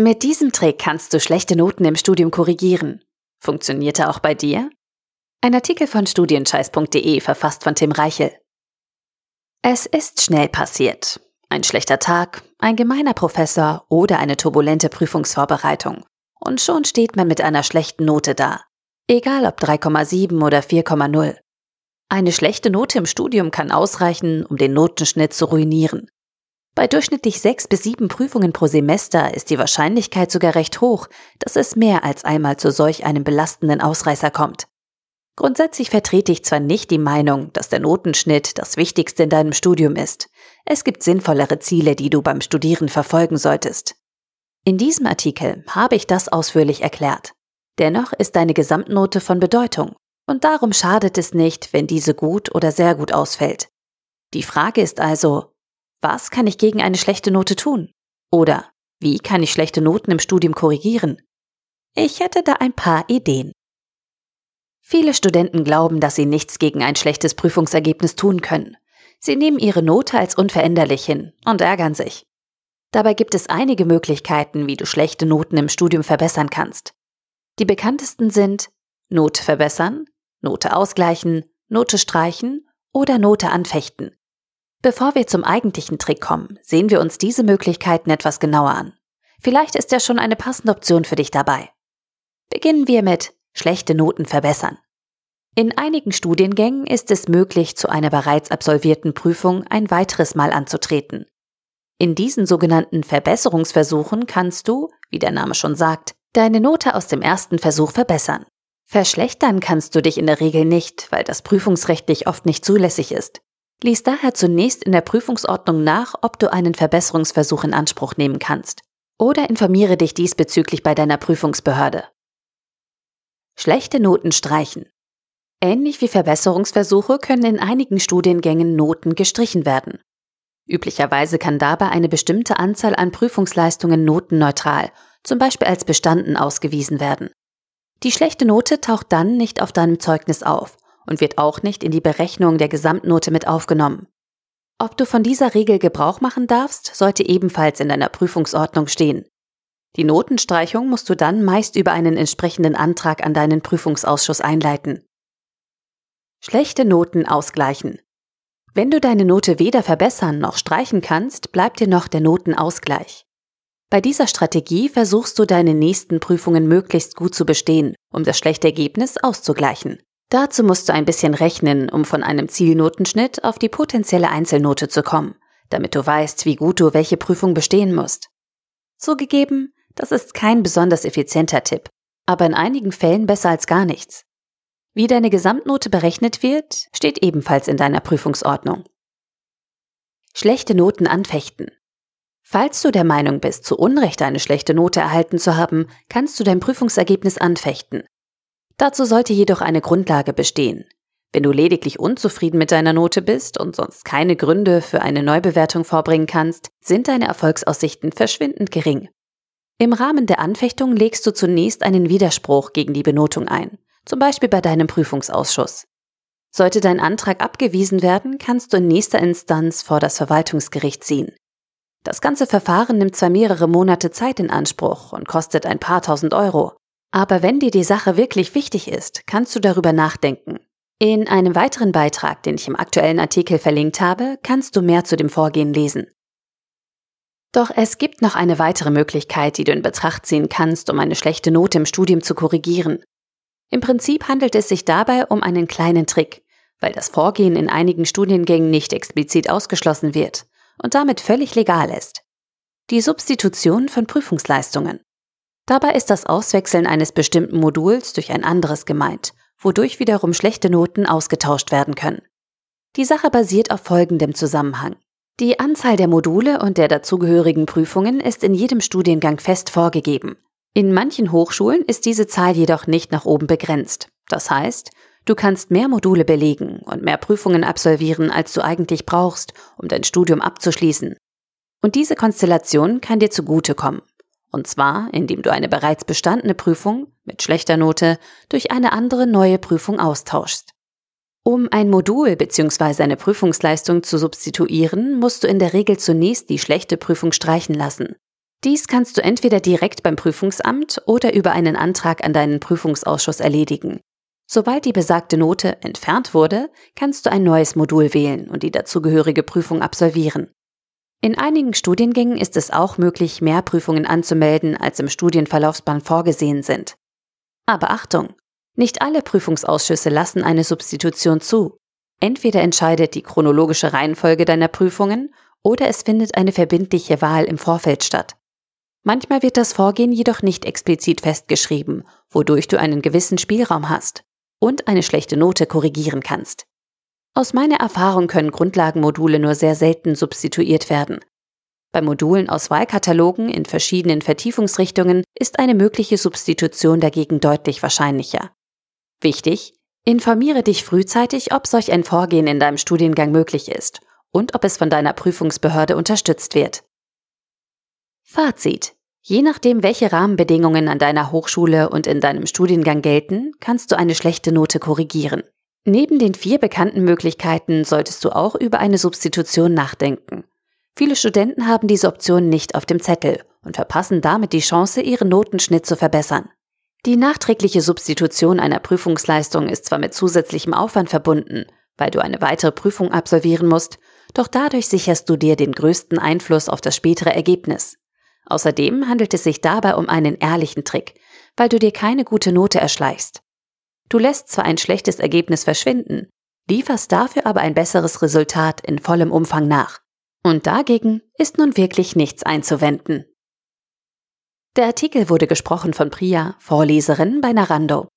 Mit diesem Trick kannst du schlechte Noten im Studium korrigieren. Funktionierte auch bei dir? Ein Artikel von studienscheiß.de verfasst von Tim Reichel. Es ist schnell passiert. Ein schlechter Tag, ein gemeiner Professor oder eine turbulente Prüfungsvorbereitung. Und schon steht man mit einer schlechten Note da. Egal ob 3,7 oder 4,0. Eine schlechte Note im Studium kann ausreichen, um den Notenschnitt zu ruinieren. Bei durchschnittlich sechs bis sieben Prüfungen pro Semester ist die Wahrscheinlichkeit sogar recht hoch, dass es mehr als einmal zu solch einem belastenden Ausreißer kommt. Grundsätzlich vertrete ich zwar nicht die Meinung, dass der Notenschnitt das Wichtigste in deinem Studium ist. Es gibt sinnvollere Ziele, die du beim Studieren verfolgen solltest. In diesem Artikel habe ich das ausführlich erklärt. Dennoch ist deine Gesamtnote von Bedeutung und darum schadet es nicht, wenn diese gut oder sehr gut ausfällt. Die Frage ist also, was kann ich gegen eine schlechte Note tun? Oder wie kann ich schlechte Noten im Studium korrigieren? Ich hätte da ein paar Ideen. Viele Studenten glauben, dass sie nichts gegen ein schlechtes Prüfungsergebnis tun können. Sie nehmen ihre Note als unveränderlich hin und ärgern sich. Dabei gibt es einige Möglichkeiten, wie du schlechte Noten im Studium verbessern kannst. Die bekanntesten sind Note verbessern, Note ausgleichen, Note streichen oder Note anfechten. Bevor wir zum eigentlichen Trick kommen, sehen wir uns diese Möglichkeiten etwas genauer an. Vielleicht ist ja schon eine passende Option für dich dabei. Beginnen wir mit schlechte Noten verbessern. In einigen Studiengängen ist es möglich, zu einer bereits absolvierten Prüfung ein weiteres Mal anzutreten. In diesen sogenannten Verbesserungsversuchen kannst du, wie der Name schon sagt, deine Note aus dem ersten Versuch verbessern. Verschlechtern kannst du dich in der Regel nicht, weil das prüfungsrechtlich oft nicht zulässig ist. Lies daher zunächst in der Prüfungsordnung nach, ob du einen Verbesserungsversuch in Anspruch nehmen kannst. Oder informiere dich diesbezüglich bei deiner Prüfungsbehörde. Schlechte Noten streichen. Ähnlich wie Verbesserungsversuche können in einigen Studiengängen Noten gestrichen werden. Üblicherweise kann dabei eine bestimmte Anzahl an Prüfungsleistungen notenneutral, zum Beispiel als bestanden, ausgewiesen werden. Die schlechte Note taucht dann nicht auf deinem Zeugnis auf und wird auch nicht in die Berechnung der Gesamtnote mit aufgenommen. Ob du von dieser Regel Gebrauch machen darfst, sollte ebenfalls in deiner Prüfungsordnung stehen. Die Notenstreichung musst du dann meist über einen entsprechenden Antrag an deinen Prüfungsausschuss einleiten. Schlechte Noten ausgleichen. Wenn du deine Note weder verbessern noch streichen kannst, bleibt dir noch der Notenausgleich. Bei dieser Strategie versuchst du deine nächsten Prüfungen möglichst gut zu bestehen, um das schlechte Ergebnis auszugleichen. Dazu musst du ein bisschen rechnen, um von einem Zielnotenschnitt auf die potenzielle Einzelnote zu kommen, damit du weißt, wie gut du welche Prüfung bestehen musst. Zugegeben, das ist kein besonders effizienter Tipp, aber in einigen Fällen besser als gar nichts. Wie deine Gesamtnote berechnet wird, steht ebenfalls in deiner Prüfungsordnung. Schlechte Noten anfechten. Falls du der Meinung bist, zu Unrecht eine schlechte Note erhalten zu haben, kannst du dein Prüfungsergebnis anfechten. Dazu sollte jedoch eine Grundlage bestehen. Wenn du lediglich unzufrieden mit deiner Note bist und sonst keine Gründe für eine Neubewertung vorbringen kannst, sind deine Erfolgsaussichten verschwindend gering. Im Rahmen der Anfechtung legst du zunächst einen Widerspruch gegen die Benotung ein, zum Beispiel bei deinem Prüfungsausschuss. Sollte dein Antrag abgewiesen werden, kannst du in nächster Instanz vor das Verwaltungsgericht ziehen. Das ganze Verfahren nimmt zwar mehrere Monate Zeit in Anspruch und kostet ein paar tausend Euro, aber wenn dir die Sache wirklich wichtig ist, kannst du darüber nachdenken. In einem weiteren Beitrag, den ich im aktuellen Artikel verlinkt habe, kannst du mehr zu dem Vorgehen lesen. Doch es gibt noch eine weitere Möglichkeit, die du in Betracht ziehen kannst, um eine schlechte Note im Studium zu korrigieren. Im Prinzip handelt es sich dabei um einen kleinen Trick, weil das Vorgehen in einigen Studiengängen nicht explizit ausgeschlossen wird und damit völlig legal ist. Die Substitution von Prüfungsleistungen. Dabei ist das Auswechseln eines bestimmten Moduls durch ein anderes gemeint, wodurch wiederum schlechte Noten ausgetauscht werden können. Die Sache basiert auf folgendem Zusammenhang. Die Anzahl der Module und der dazugehörigen Prüfungen ist in jedem Studiengang fest vorgegeben. In manchen Hochschulen ist diese Zahl jedoch nicht nach oben begrenzt. Das heißt, du kannst mehr Module belegen und mehr Prüfungen absolvieren, als du eigentlich brauchst, um dein Studium abzuschließen. Und diese Konstellation kann dir zugutekommen. Und zwar, indem du eine bereits bestandene Prüfung mit schlechter Note durch eine andere neue Prüfung austauschst. Um ein Modul bzw. eine Prüfungsleistung zu substituieren, musst du in der Regel zunächst die schlechte Prüfung streichen lassen. Dies kannst du entweder direkt beim Prüfungsamt oder über einen Antrag an deinen Prüfungsausschuss erledigen. Sobald die besagte Note entfernt wurde, kannst du ein neues Modul wählen und die dazugehörige Prüfung absolvieren. In einigen Studiengängen ist es auch möglich, mehr Prüfungen anzumelden, als im Studienverlaufsplan vorgesehen sind. Aber Achtung! Nicht alle Prüfungsausschüsse lassen eine Substitution zu. Entweder entscheidet die chronologische Reihenfolge deiner Prüfungen oder es findet eine verbindliche Wahl im Vorfeld statt. Manchmal wird das Vorgehen jedoch nicht explizit festgeschrieben, wodurch du einen gewissen Spielraum hast und eine schlechte Note korrigieren kannst. Aus meiner Erfahrung können Grundlagenmodule nur sehr selten substituiert werden. Bei Modulen aus Wahlkatalogen in verschiedenen Vertiefungsrichtungen ist eine mögliche Substitution dagegen deutlich wahrscheinlicher. Wichtig, informiere dich frühzeitig, ob solch ein Vorgehen in deinem Studiengang möglich ist und ob es von deiner Prüfungsbehörde unterstützt wird. Fazit. Je nachdem, welche Rahmenbedingungen an deiner Hochschule und in deinem Studiengang gelten, kannst du eine schlechte Note korrigieren. Neben den vier bekannten Möglichkeiten solltest du auch über eine Substitution nachdenken. Viele Studenten haben diese Option nicht auf dem Zettel und verpassen damit die Chance, ihren Notenschnitt zu verbessern. Die nachträgliche Substitution einer Prüfungsleistung ist zwar mit zusätzlichem Aufwand verbunden, weil du eine weitere Prüfung absolvieren musst, doch dadurch sicherst du dir den größten Einfluss auf das spätere Ergebnis. Außerdem handelt es sich dabei um einen ehrlichen Trick, weil du dir keine gute Note erschleichst. Du lässt zwar ein schlechtes Ergebnis verschwinden, lieferst dafür aber ein besseres Resultat in vollem Umfang nach. Und dagegen ist nun wirklich nichts einzuwenden. Der Artikel wurde gesprochen von Priya, Vorleserin bei Narando.